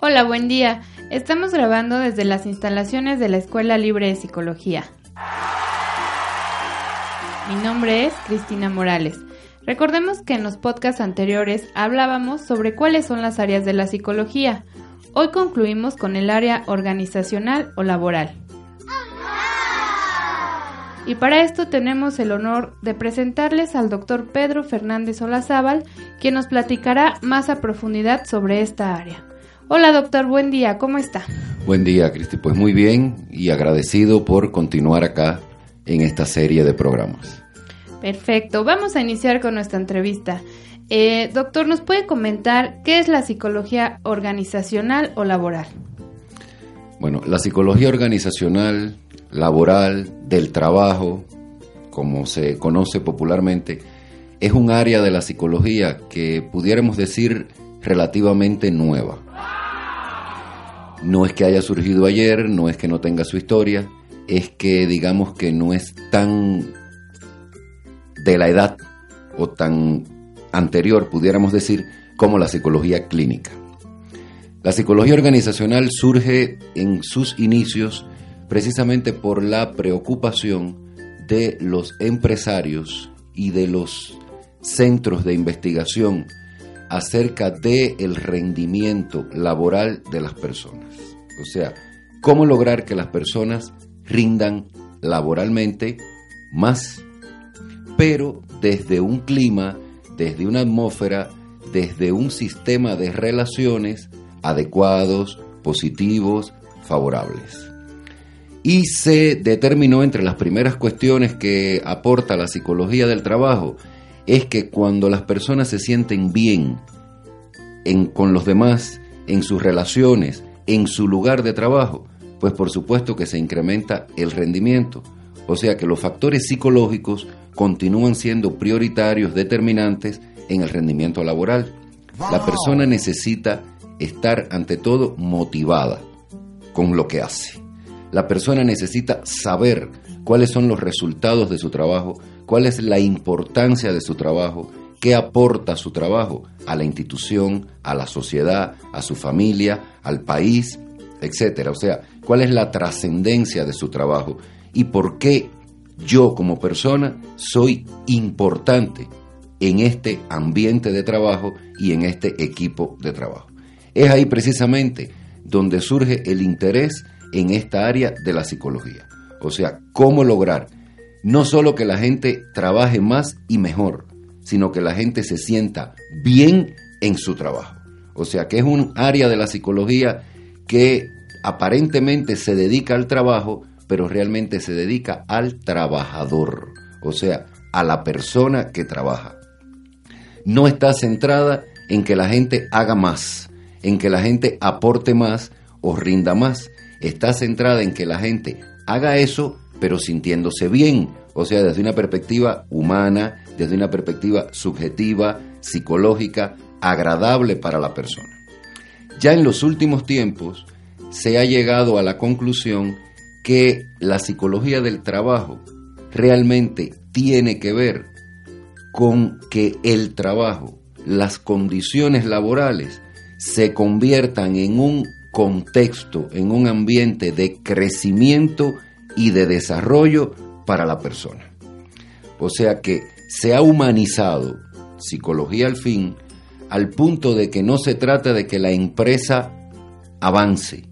Hola, buen día. Estamos grabando desde las instalaciones de la Escuela Libre de Psicología. Mi nombre es Cristina Morales. Recordemos que en los podcasts anteriores hablábamos sobre cuáles son las áreas de la psicología. Hoy concluimos con el área organizacional o laboral. Y para esto tenemos el honor de presentarles al doctor Pedro Fernández Olazábal, quien nos platicará más a profundidad sobre esta área. Hola doctor, buen día, ¿cómo está? Buen día, Cristi. Pues muy bien y agradecido por continuar acá en esta serie de programas. Perfecto, vamos a iniciar con nuestra entrevista. Eh, doctor, ¿nos puede comentar qué es la psicología organizacional o laboral? Bueno, la psicología organizacional laboral, del trabajo, como se conoce popularmente, es un área de la psicología que pudiéramos decir relativamente nueva. No es que haya surgido ayer, no es que no tenga su historia, es que digamos que no es tan de la edad o tan anterior, pudiéramos decir, como la psicología clínica. La psicología organizacional surge en sus inicios precisamente por la preocupación de los empresarios y de los centros de investigación acerca del el rendimiento laboral de las personas. O sea, cómo lograr que las personas rindan laboralmente más, pero desde un clima, desde una atmósfera, desde un sistema de relaciones adecuados, positivos, favorables y se determinó entre las primeras cuestiones que aporta la psicología del trabajo es que cuando las personas se sienten bien con los demás, en sus relaciones, en su lugar de trabajo, pues por supuesto que se incrementa el rendimiento. O sea que los factores psicológicos continúan siendo prioritarios, determinantes en el rendimiento laboral. La persona necesita estar ante todo motivada con lo que hace. La persona necesita saber cuáles son los resultados de su trabajo, cuál es la importancia de su trabajo, qué aporta su trabajo a la institución, a la sociedad, a su familia, al país, etcétera. O sea, cuál es la trascendencia de su trabajo y por qué yo como persona soy importante en este ambiente de trabajo y en este equipo de trabajo. Es ahí precisamente donde surge el interés en esta área de la psicología. O sea, cómo lograr no solo que la gente trabaje más y mejor, sino que la gente se sienta bien en su trabajo. O sea, que es un área de la psicología que aparentemente se dedica al trabajo, pero realmente se dedica al trabajador, o sea, a la persona que trabaja. No está centrada en que la gente haga más, en que la gente aporte más o rinda más, está centrada en que la gente haga eso, pero sintiéndose bien, o sea, desde una perspectiva humana, desde una perspectiva subjetiva, psicológica, agradable para la persona. Ya en los últimos tiempos se ha llegado a la conclusión que la psicología del trabajo realmente tiene que ver con que el trabajo, las condiciones laborales, se conviertan en un contexto, en un ambiente de crecimiento y de desarrollo para la persona. O sea que se ha humanizado psicología al fin al punto de que no se trata de que la empresa avance.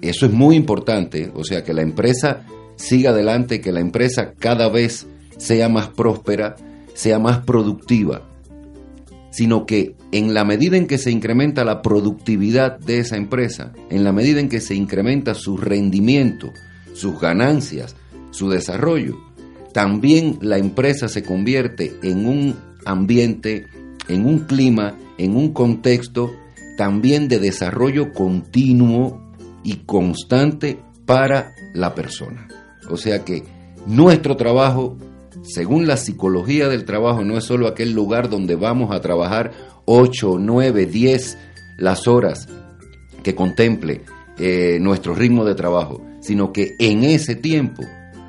Eso es muy importante, o sea, que la empresa siga adelante, que la empresa cada vez sea más próspera, sea más productiva, sino que en la medida en que se incrementa la productividad de esa empresa, en la medida en que se incrementa su rendimiento, sus ganancias, su desarrollo, también la empresa se convierte en un ambiente, en un clima, en un contexto también de desarrollo continuo y constante para la persona. O sea que nuestro trabajo, según la psicología del trabajo, no es solo aquel lugar donde vamos a trabajar 8, 9, 10 las horas que contemple eh, nuestro ritmo de trabajo, sino que en ese tiempo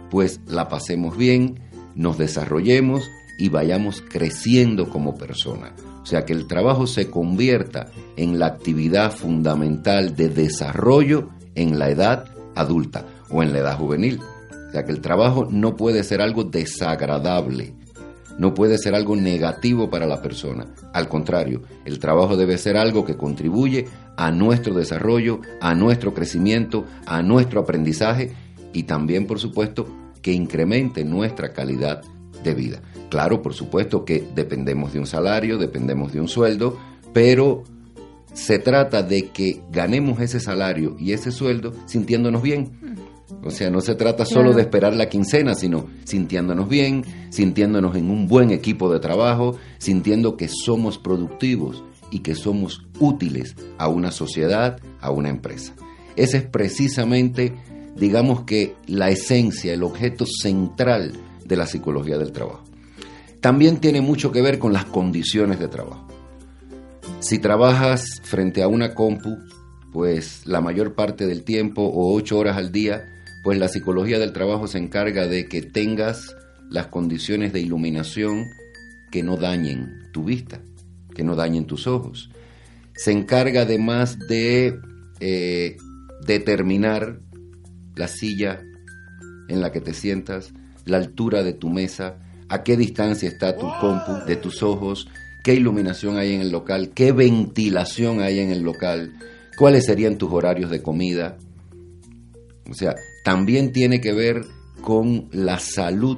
pues la pasemos bien, nos desarrollemos y vayamos creciendo como persona. O sea, que el trabajo se convierta en la actividad fundamental de desarrollo en la edad adulta o en la edad juvenil. O sea, que el trabajo no puede ser algo desagradable, no puede ser algo negativo para la persona. Al contrario, el trabajo debe ser algo que contribuye a nuestro desarrollo, a nuestro crecimiento, a nuestro aprendizaje y también, por supuesto, que incremente nuestra calidad de vida. Claro, por supuesto que dependemos de un salario, dependemos de un sueldo, pero se trata de que ganemos ese salario y ese sueldo sintiéndonos bien. O sea, no se trata solo de esperar la quincena, sino sintiéndonos bien, sintiéndonos en un buen equipo de trabajo, sintiendo que somos productivos y que somos útiles a una sociedad, a una empresa. Ese es precisamente, digamos que, la esencia, el objeto central de la psicología del trabajo. También tiene mucho que ver con las condiciones de trabajo. Si trabajas frente a una compu, pues la mayor parte del tiempo o ocho horas al día, pues la psicología del trabajo se encarga de que tengas las condiciones de iluminación que no dañen tu vista, que no dañen tus ojos. Se encarga además de eh, determinar la silla en la que te sientas, la altura de tu mesa, a qué distancia está tu compu de tus ojos, qué iluminación hay en el local, qué ventilación hay en el local, cuáles serían tus horarios de comida. O sea, también tiene que ver con la salud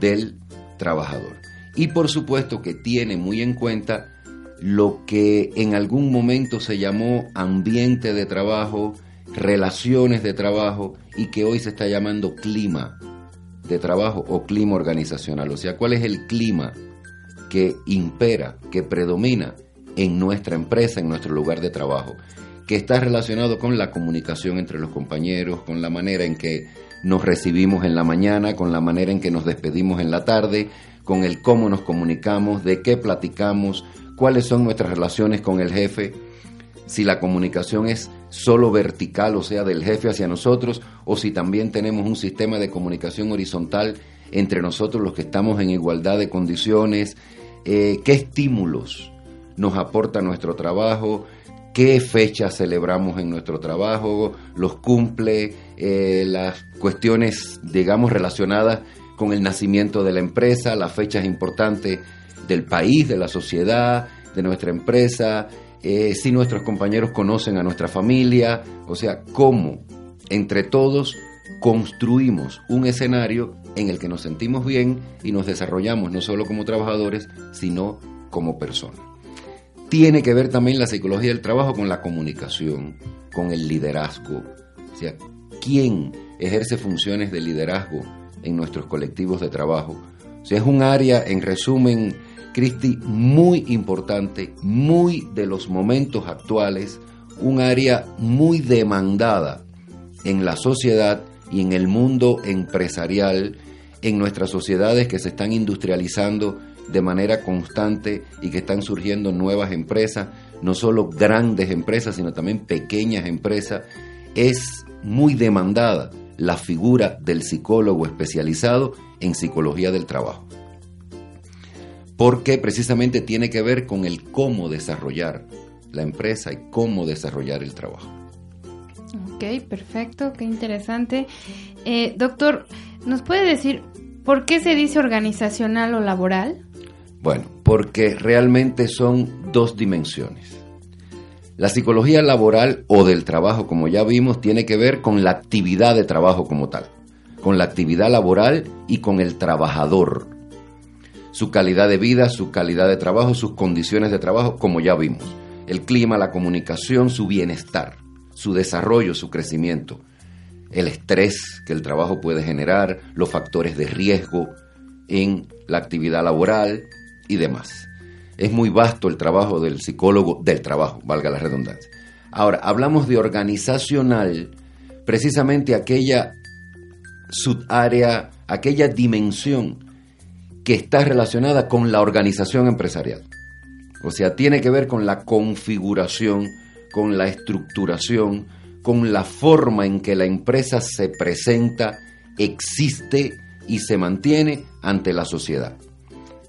del trabajador. Y por supuesto que tiene muy en cuenta lo que en algún momento se llamó ambiente de trabajo, relaciones de trabajo y que hoy se está llamando clima de trabajo o clima organizacional. O sea, cuál es el clima que impera, que predomina en nuestra empresa, en nuestro lugar de trabajo, que está relacionado con la comunicación entre los compañeros, con la manera en que nos recibimos en la mañana, con la manera en que nos despedimos en la tarde, con el cómo nos comunicamos, de qué platicamos, cuáles son nuestras relaciones con el jefe, si la comunicación es solo vertical, o sea, del jefe hacia nosotros, o si también tenemos un sistema de comunicación horizontal entre nosotros los que estamos en igualdad de condiciones, eh, qué estímulos nos aporta nuestro trabajo, qué fechas celebramos en nuestro trabajo, los cumple, eh, las cuestiones, digamos, relacionadas con el nacimiento de la empresa, las fechas importantes del país, de la sociedad, de nuestra empresa, eh, si nuestros compañeros conocen a nuestra familia, o sea, cómo entre todos construimos un escenario en el que nos sentimos bien y nos desarrollamos no solo como trabajadores, sino como personas. Tiene que ver también la psicología del trabajo con la comunicación, con el liderazgo, o sea, quién ejerce funciones de liderazgo en nuestros colectivos de trabajo. O sea, es un área, en resumen, Cristi, muy importante, muy de los momentos actuales, un área muy demandada en la sociedad y en el mundo empresarial, en nuestras sociedades que se están industrializando de manera constante y que están surgiendo nuevas empresas, no solo grandes empresas, sino también pequeñas empresas, es muy demandada la figura del psicólogo especializado en psicología del trabajo porque precisamente tiene que ver con el cómo desarrollar la empresa y cómo desarrollar el trabajo. Ok, perfecto, qué interesante. Eh, doctor, ¿nos puede decir por qué se dice organizacional o laboral? Bueno, porque realmente son dos dimensiones. La psicología laboral o del trabajo, como ya vimos, tiene que ver con la actividad de trabajo como tal, con la actividad laboral y con el trabajador, su calidad de vida, su calidad de trabajo, sus condiciones de trabajo, como ya vimos. El clima, la comunicación, su bienestar, su desarrollo, su crecimiento. El estrés que el trabajo puede generar, los factores de riesgo en la actividad laboral, y demás. Es muy vasto el trabajo del psicólogo del trabajo, valga la redundancia. Ahora, hablamos de organizacional, precisamente aquella subárea, aquella dimensión que está relacionada con la organización empresarial. O sea, tiene que ver con la configuración, con la estructuración, con la forma en que la empresa se presenta, existe y se mantiene ante la sociedad.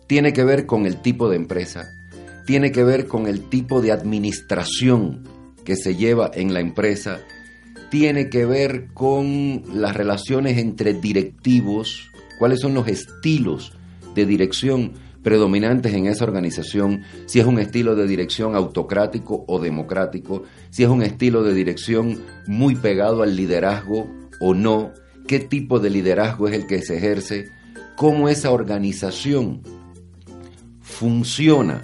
Tiene que ver con el tipo de empresa, tiene que ver con el tipo de administración que se lleva en la empresa, tiene que ver con las relaciones entre directivos, cuáles son los estilos de dirección predominantes en esa organización, si es un estilo de dirección autocrático o democrático, si es un estilo de dirección muy pegado al liderazgo o no, qué tipo de liderazgo es el que se ejerce, cómo esa organización funciona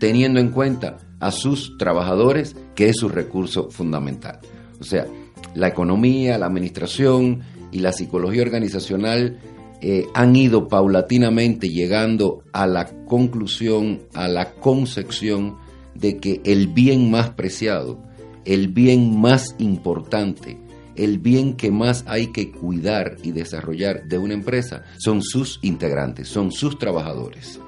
teniendo en cuenta a sus trabajadores, que es su recurso fundamental. O sea, la economía, la administración y la psicología organizacional eh, han ido paulatinamente llegando a la conclusión, a la concepción de que el bien más preciado, el bien más importante, el bien que más hay que cuidar y desarrollar de una empresa son sus integrantes, son sus trabajadores.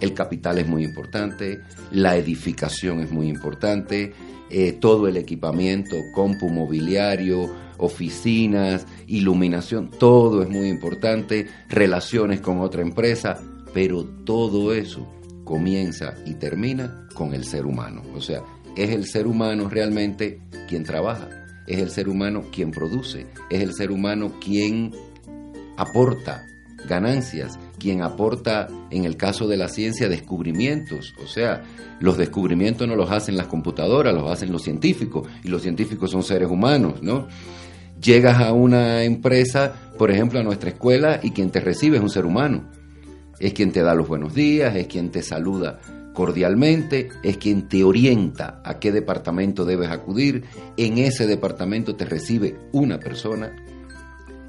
El capital es muy importante, la edificación es muy importante, eh, todo el equipamiento, compu mobiliario, oficinas, iluminación, todo es muy importante, relaciones con otra empresa, pero todo eso comienza y termina con el ser humano. O sea, es el ser humano realmente quien trabaja, es el ser humano quien produce, es el ser humano quien aporta ganancias, quien aporta, en el caso de la ciencia, descubrimientos. O sea, los descubrimientos no los hacen las computadoras, los hacen los científicos, y los científicos son seres humanos, ¿no? Llegas a una empresa, por ejemplo, a nuestra escuela, y quien te recibe es un ser humano. Es quien te da los buenos días, es quien te saluda cordialmente, es quien te orienta a qué departamento debes acudir. En ese departamento te recibe una persona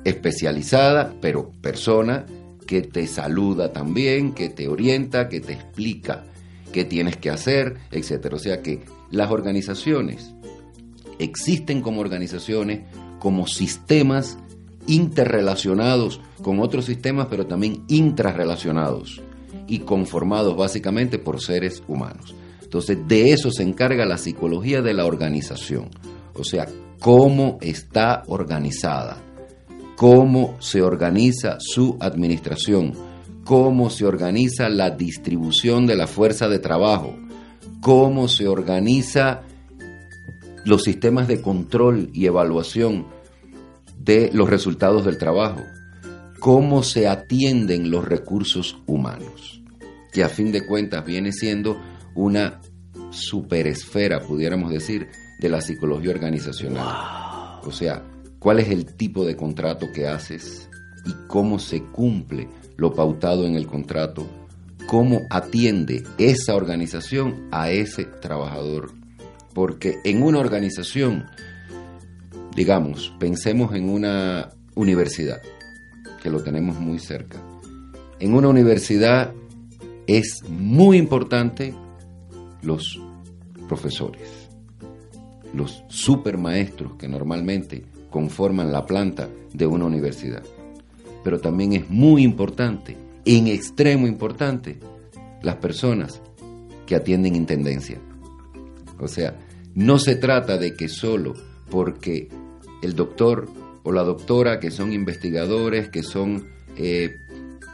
especializada, pero persona que te saluda también, que te orienta, que te explica qué tienes que hacer, etc. O sea que las organizaciones existen como organizaciones como sistemas interrelacionados con otros sistemas, pero también intrarrelacionados y conformados básicamente por seres humanos. Entonces, de eso se encarga la psicología de la organización, o sea, cómo está organizada, cómo se organiza su administración, cómo se organiza la distribución de la fuerza de trabajo, cómo se organiza los sistemas de control y evaluación de los resultados del trabajo, cómo se atienden los recursos humanos, que a fin de cuentas viene siendo una superesfera, pudiéramos decir, de la psicología organizacional. O sea, cuál es el tipo de contrato que haces y cómo se cumple lo pautado en el contrato, cómo atiende esa organización a ese trabajador porque en una organización, digamos, pensemos en una universidad, que lo tenemos muy cerca. En una universidad es muy importante los profesores, los supermaestros que normalmente conforman la planta de una universidad. Pero también es muy importante, en extremo importante, las personas que atienden intendencia o sea, no se trata de que solo porque el doctor o la doctora, que son investigadores, que son eh,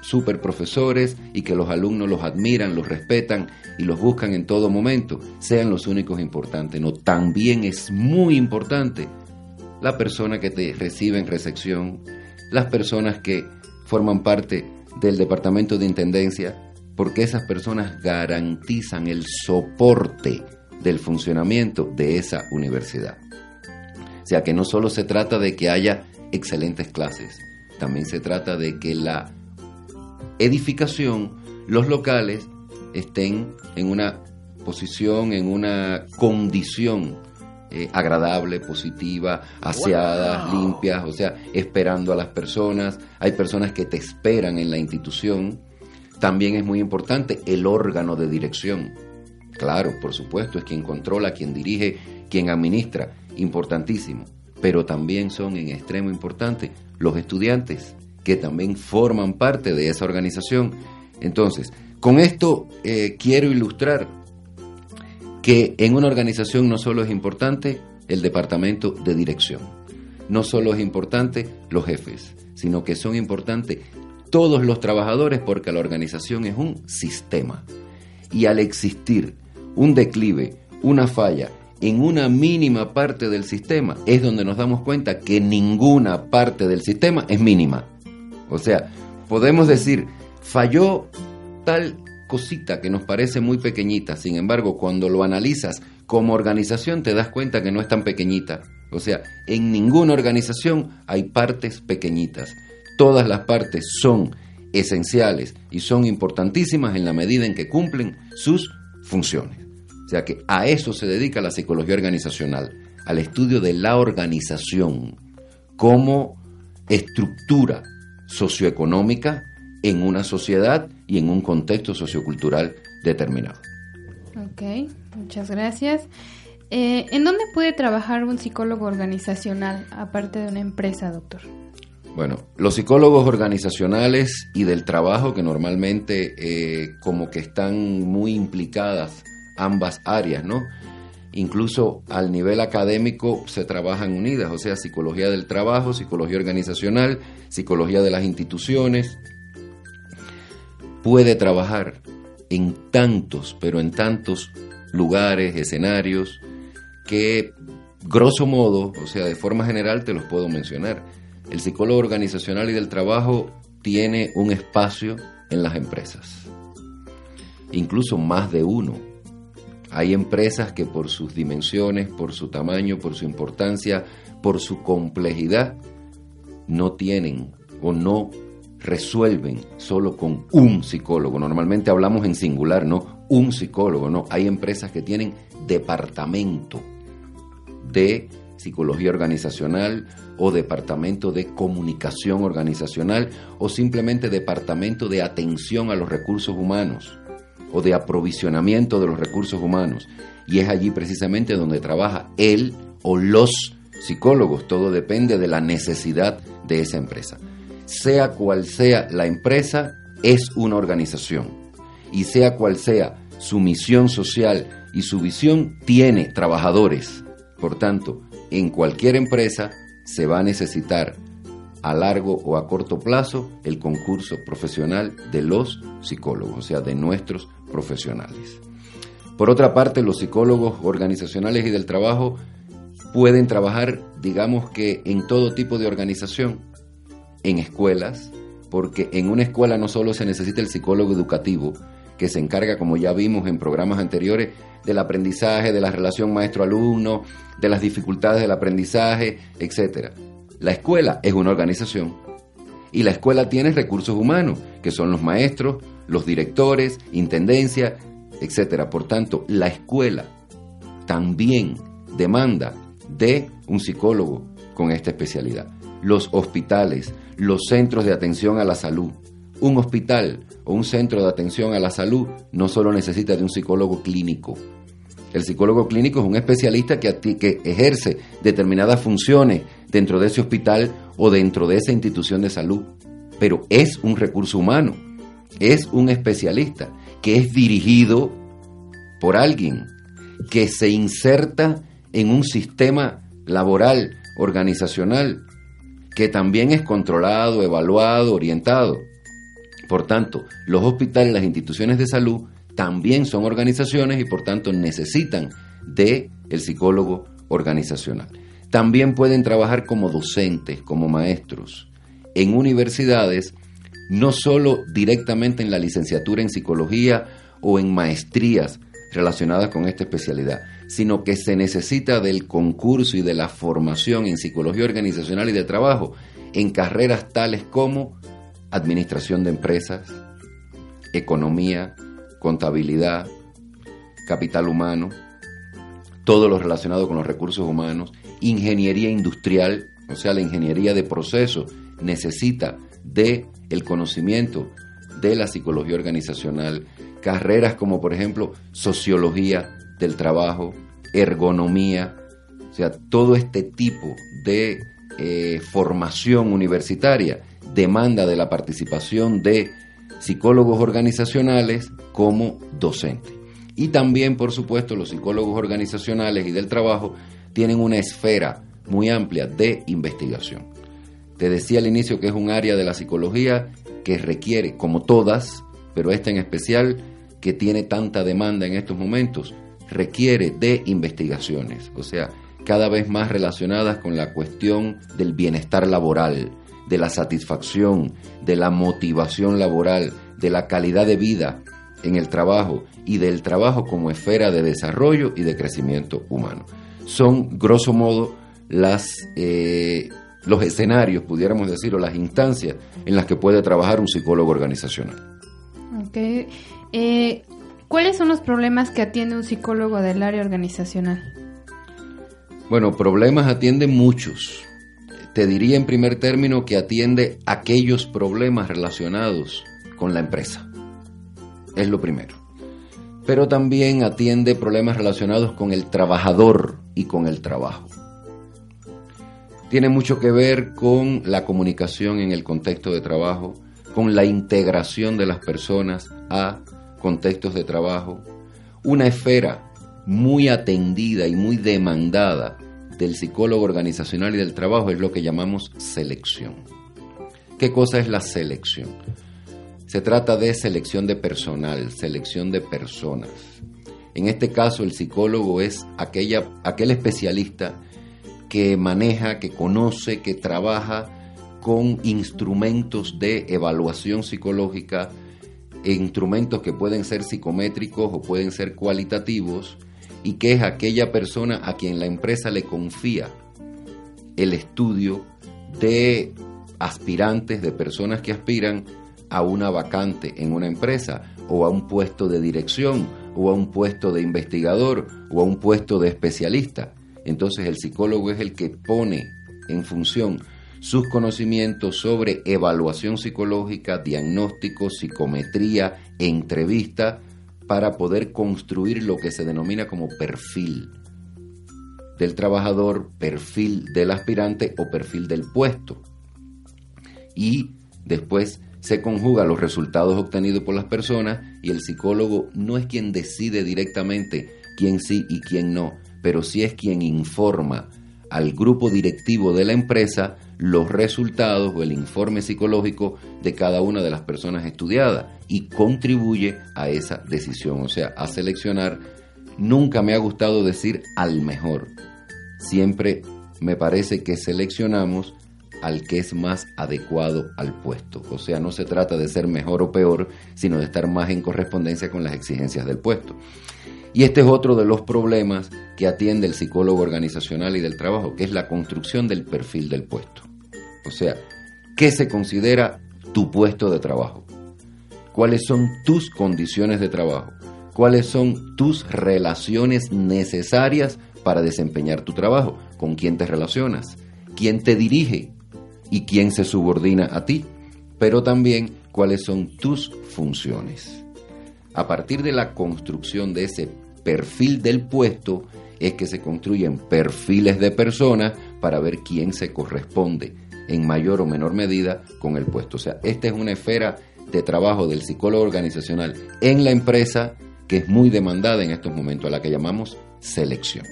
super profesores y que los alumnos los admiran, los respetan y los buscan en todo momento, sean los únicos importantes. No, también es muy importante la persona que te recibe en recepción, las personas que forman parte del departamento de intendencia, porque esas personas garantizan el soporte del funcionamiento de esa universidad. O sea que no solo se trata de que haya excelentes clases, también se trata de que la edificación, los locales, estén en una posición, en una condición eh, agradable, positiva, aseadas, limpias, o sea, esperando a las personas. Hay personas que te esperan en la institución. También es muy importante el órgano de dirección. Claro, por supuesto, es quien controla, quien dirige, quien administra, importantísimo. Pero también son en extremo importante los estudiantes, que también forman parte de esa organización. Entonces, con esto eh, quiero ilustrar que en una organización no solo es importante el departamento de dirección, no solo es importante los jefes, sino que son importantes todos los trabajadores porque la organización es un sistema. Y al existir un declive, una falla en una mínima parte del sistema, es donde nos damos cuenta que ninguna parte del sistema es mínima. O sea, podemos decir, falló tal cosita que nos parece muy pequeñita, sin embargo, cuando lo analizas como organización te das cuenta que no es tan pequeñita. O sea, en ninguna organización hay partes pequeñitas. Todas las partes son esenciales y son importantísimas en la medida en que cumplen sus funciones. O sea que a eso se dedica la psicología organizacional, al estudio de la organización como estructura socioeconómica en una sociedad y en un contexto sociocultural determinado. Ok, muchas gracias. Eh, ¿En dónde puede trabajar un psicólogo organizacional aparte de una empresa, doctor? Bueno, los psicólogos organizacionales y del trabajo que normalmente eh, como que están muy implicadas ambas áreas, ¿no? Incluso al nivel académico se trabajan unidas, o sea, psicología del trabajo, psicología organizacional, psicología de las instituciones. Puede trabajar en tantos, pero en tantos lugares, escenarios, que grosso modo, o sea, de forma general te los puedo mencionar el psicólogo organizacional y del trabajo tiene un espacio en las empresas, incluso más de uno. Hay empresas que por sus dimensiones, por su tamaño, por su importancia, por su complejidad, no tienen o no resuelven solo con un psicólogo. Normalmente hablamos en singular, no un psicólogo, no. Hay empresas que tienen departamento de psicología organizacional o departamento de comunicación organizacional o simplemente departamento de atención a los recursos humanos o de aprovisionamiento de los recursos humanos. Y es allí precisamente donde trabaja él o los psicólogos. Todo depende de la necesidad de esa empresa. Sea cual sea la empresa, es una organización. Y sea cual sea su misión social y su visión, tiene trabajadores. Por tanto, en cualquier empresa se va a necesitar a largo o a corto plazo el concurso profesional de los psicólogos, o sea, de nuestros profesionales. Por otra parte, los psicólogos organizacionales y del trabajo pueden trabajar, digamos que en todo tipo de organización, en escuelas, porque en una escuela no solo se necesita el psicólogo educativo, que se encarga, como ya vimos en programas anteriores, del aprendizaje, de la relación maestro-alumno, de las dificultades del aprendizaje, etc. La escuela es una organización y la escuela tiene recursos humanos, que son los maestros, los directores, intendencia, etc. Por tanto, la escuela también demanda de un psicólogo con esta especialidad. Los hospitales, los centros de atención a la salud. Un hospital o un centro de atención a la salud no solo necesita de un psicólogo clínico. El psicólogo clínico es un especialista que, que ejerce determinadas funciones dentro de ese hospital o dentro de esa institución de salud, pero es un recurso humano, es un especialista que es dirigido por alguien que se inserta en un sistema laboral, organizacional, que también es controlado, evaluado, orientado. Por tanto, los hospitales, las instituciones de salud también son organizaciones y por tanto necesitan de el psicólogo organizacional. También pueden trabajar como docentes, como maestros en universidades, no solo directamente en la licenciatura en psicología o en maestrías relacionadas con esta especialidad, sino que se necesita del concurso y de la formación en psicología organizacional y de trabajo en carreras tales como administración de empresas, economía, contabilidad, capital humano, todo lo relacionado con los recursos humanos, ingeniería industrial, o sea, la ingeniería de procesos necesita de el conocimiento de la psicología organizacional, carreras como por ejemplo sociología del trabajo, ergonomía, o sea, todo este tipo de eh, formación universitaria demanda de la participación de psicólogos organizacionales como docentes. Y también, por supuesto, los psicólogos organizacionales y del trabajo tienen una esfera muy amplia de investigación. Te decía al inicio que es un área de la psicología que requiere, como todas, pero esta en especial, que tiene tanta demanda en estos momentos, requiere de investigaciones, o sea, cada vez más relacionadas con la cuestión del bienestar laboral, de la satisfacción, de la motivación laboral, de la calidad de vida en el trabajo y del trabajo como esfera de desarrollo y de crecimiento humano. Son, grosso modo, las, eh, los escenarios, pudiéramos decir, o las instancias en las que puede trabajar un psicólogo organizacional. Okay. Eh, ¿Cuáles son los problemas que atiende un psicólogo del área organizacional? Bueno, problemas atiende muchos. Te diría en primer término que atiende aquellos problemas relacionados con la empresa. Es lo primero. Pero también atiende problemas relacionados con el trabajador y con el trabajo. Tiene mucho que ver con la comunicación en el contexto de trabajo, con la integración de las personas a contextos de trabajo, una esfera muy atendida y muy demandada del psicólogo organizacional y del trabajo es lo que llamamos selección. ¿Qué cosa es la selección? Se trata de selección de personal, selección de personas. En este caso el psicólogo es aquella, aquel especialista que maneja, que conoce, que trabaja con instrumentos de evaluación psicológica, instrumentos que pueden ser psicométricos o pueden ser cualitativos, y que es aquella persona a quien la empresa le confía el estudio de aspirantes, de personas que aspiran a una vacante en una empresa o a un puesto de dirección o a un puesto de investigador o a un puesto de especialista. Entonces el psicólogo es el que pone en función sus conocimientos sobre evaluación psicológica, diagnóstico, psicometría, entrevista, para poder construir lo que se denomina como perfil del trabajador, perfil del aspirante o perfil del puesto. Y después se conjuga los resultados obtenidos por las personas y el psicólogo no es quien decide directamente quién sí y quién no, pero sí es quien informa al grupo directivo de la empresa los resultados o el informe psicológico de cada una de las personas estudiadas y contribuye a esa decisión, o sea, a seleccionar. Nunca me ha gustado decir al mejor. Siempre me parece que seleccionamos al que es más adecuado al puesto. O sea, no se trata de ser mejor o peor, sino de estar más en correspondencia con las exigencias del puesto. Y este es otro de los problemas que atiende el psicólogo organizacional y del trabajo, que es la construcción del perfil del puesto. O sea, ¿qué se considera tu puesto de trabajo? ¿Cuáles son tus condiciones de trabajo? ¿Cuáles son tus relaciones necesarias para desempeñar tu trabajo? ¿Con quién te relacionas? ¿Quién te dirige? ¿Y quién se subordina a ti? Pero también cuáles son tus funciones. A partir de la construcción de ese perfil del puesto es que se construyen perfiles de personas para ver quién se corresponde en mayor o menor medida con el puesto. O sea, esta es una esfera de trabajo del psicólogo organizacional en la empresa que es muy demandada en estos momentos, a la que llamamos selección.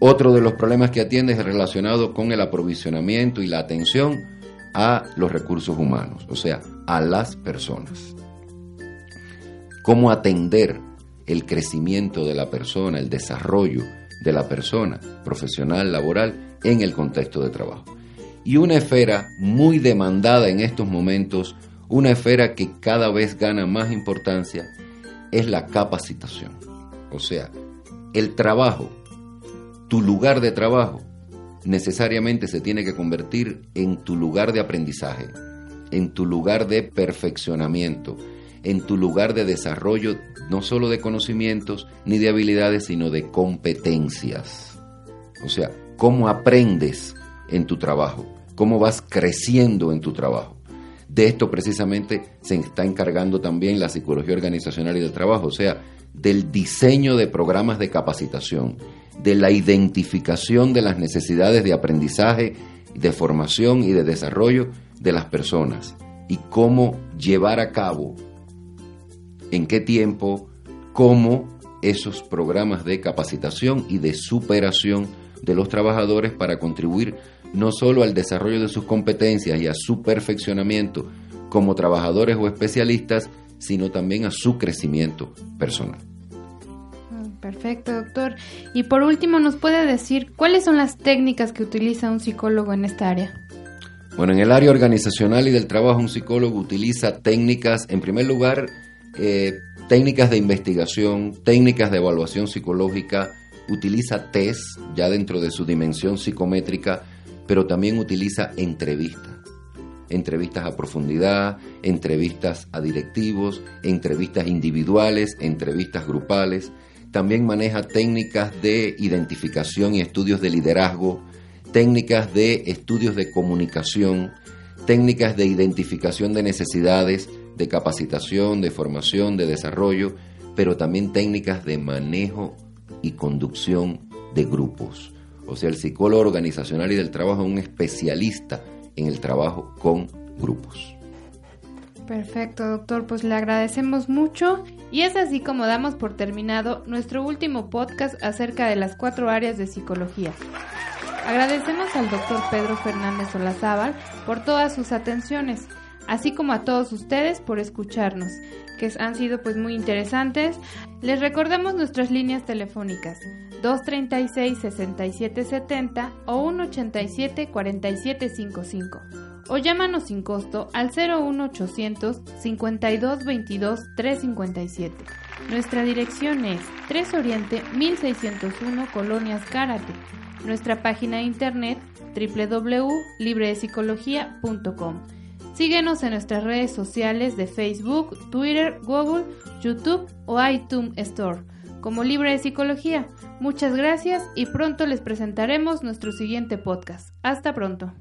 Otro de los problemas que atiende es relacionado con el aprovisionamiento y la atención a los recursos humanos, o sea, a las personas. Cómo atender el crecimiento de la persona, el desarrollo de la persona profesional, laboral, en el contexto de trabajo. Y una esfera muy demandada en estos momentos, una esfera que cada vez gana más importancia, es la capacitación. O sea, el trabajo, tu lugar de trabajo, necesariamente se tiene que convertir en tu lugar de aprendizaje, en tu lugar de perfeccionamiento, en tu lugar de desarrollo no solo de conocimientos ni de habilidades, sino de competencias. O sea, cómo aprendes en tu trabajo, cómo vas creciendo en tu trabajo. De esto precisamente se está encargando también la psicología organizacional y del trabajo, o sea, del diseño de programas de capacitación, de la identificación de las necesidades de aprendizaje, de formación y de desarrollo de las personas y cómo llevar a cabo, en qué tiempo, cómo esos programas de capacitación y de superación de los trabajadores para contribuir no solo al desarrollo de sus competencias y a su perfeccionamiento como trabajadores o especialistas, sino también a su crecimiento personal. Mm, perfecto, doctor. Y por último, ¿nos puede decir cuáles son las técnicas que utiliza un psicólogo en esta área? Bueno, en el área organizacional y del trabajo, un psicólogo utiliza técnicas, en primer lugar, eh, técnicas de investigación, técnicas de evaluación psicológica, utiliza test ya dentro de su dimensión psicométrica, pero también utiliza entrevistas. Entrevistas a profundidad, entrevistas a directivos, entrevistas individuales, entrevistas grupales. También maneja técnicas de identificación y estudios de liderazgo, técnicas de estudios de comunicación, técnicas de identificación de necesidades, de capacitación, de formación, de desarrollo, pero también técnicas de manejo y conducción de grupos. O sea, el psicólogo organizacional y del trabajo es un especialista en el trabajo con grupos. Perfecto, doctor. Pues le agradecemos mucho. Y es así como damos por terminado nuestro último podcast acerca de las cuatro áreas de psicología. Agradecemos al doctor Pedro Fernández Olazábal por todas sus atenciones así como a todos ustedes por escucharnos, que han sido pues muy interesantes. Les recordamos nuestras líneas telefónicas 236-6770 o 187-4755 o llámanos sin costo al 01800 5222 357. Nuestra dirección es 3 Oriente 1601 Colonias Cárate. Nuestra página de internet www.libredepsicología.com. Síguenos en nuestras redes sociales de Facebook, Twitter, Google, YouTube o iTunes Store como Libre de Psicología. Muchas gracias y pronto les presentaremos nuestro siguiente podcast. Hasta pronto.